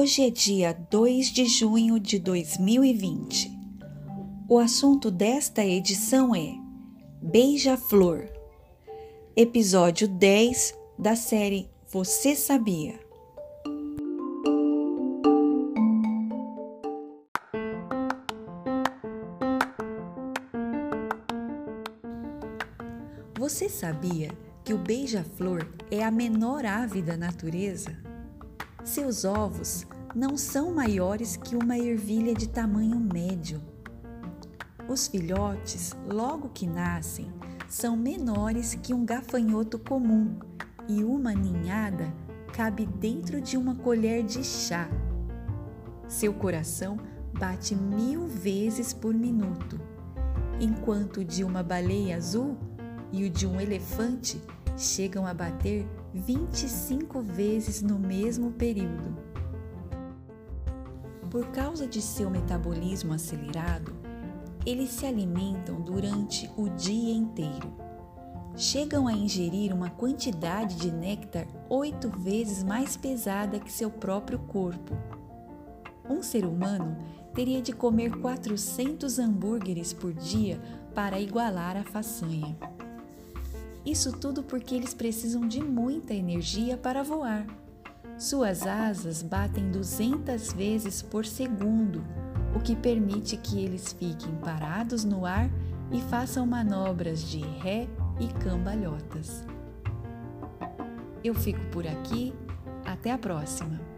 Hoje é dia 2 de junho de 2020. O assunto desta edição é Beija-Flor, episódio 10 da série Você Sabia? Você sabia que o beija-flor é a menor ave da natureza? Seus ovos não são maiores que uma ervilha de tamanho médio. Os filhotes, logo que nascem, são menores que um gafanhoto comum e uma ninhada cabe dentro de uma colher de chá. Seu coração bate mil vezes por minuto, enquanto o de uma baleia azul e o de um elefante chegam a bater 25 vezes no mesmo período. Por causa de seu metabolismo acelerado, eles se alimentam durante o dia inteiro. Chegam a ingerir uma quantidade de néctar oito vezes mais pesada que seu próprio corpo. Um ser humano teria de comer 400 hambúrgueres por dia para igualar a façanha. Isso tudo porque eles precisam de muita energia para voar. Suas asas batem 200 vezes por segundo, o que permite que eles fiquem parados no ar e façam manobras de ré e cambalhotas. Eu fico por aqui, até a próxima!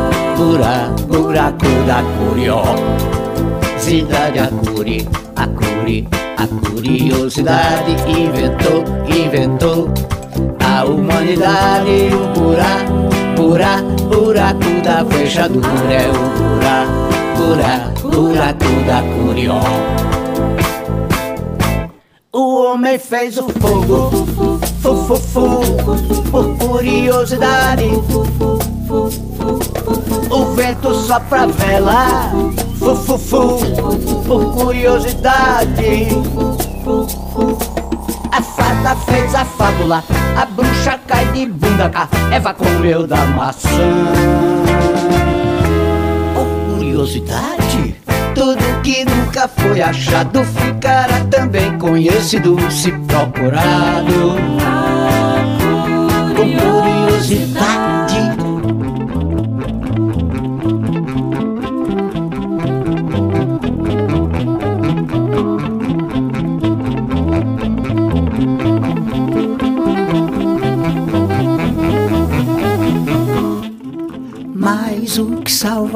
buraco, buraco da curiosidade, a curi, a curi, a curiosidade inventou, inventou a humanidade, o buraco, buraco, buraco da fechadura é o buraco, buraco, buraco da curiosidade. O homem fez o fogo, fu, fu, fu, por curiosidade. O vento sopra a vela, fu, fu, fu, por curiosidade. A fada fez a fábula, a bruxa cai de bunda cá, Eva comeu da maçã. Por curiosidade, tudo que nunca foi achado ficará também conhecido se procurado.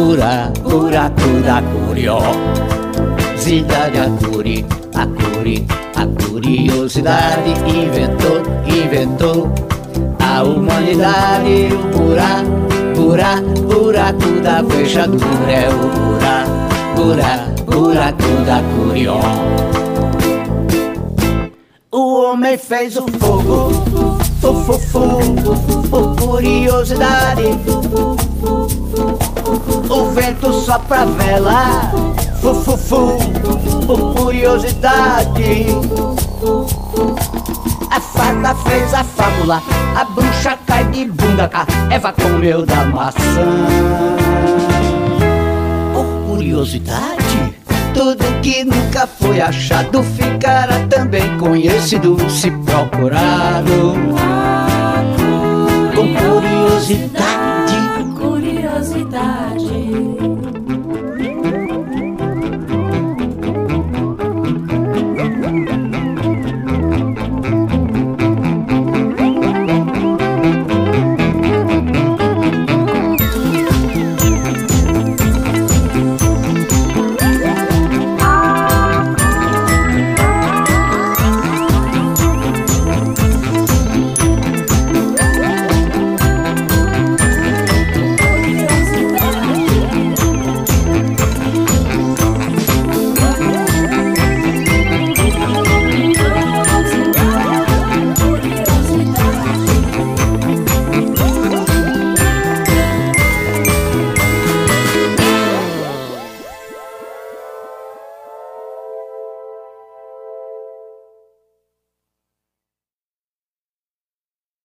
buraco, buraco da curiosidade, a curi, a curi, a curiosidade inventou, inventou a humanidade, o burá, burá, buraco da fechadura é o burá, burá, buraco da curió. O homem fez o fogo, fu, fu, por curiosidade. O vento sopra a vela, fu, fu, fu, por curiosidade. A fada fez a fábula, a bruxa cai de bunda cá, Eva comeu da maçã. Por curiosidade, tudo que nunca foi achado ficará também conhecido se procurado. Com curiosidade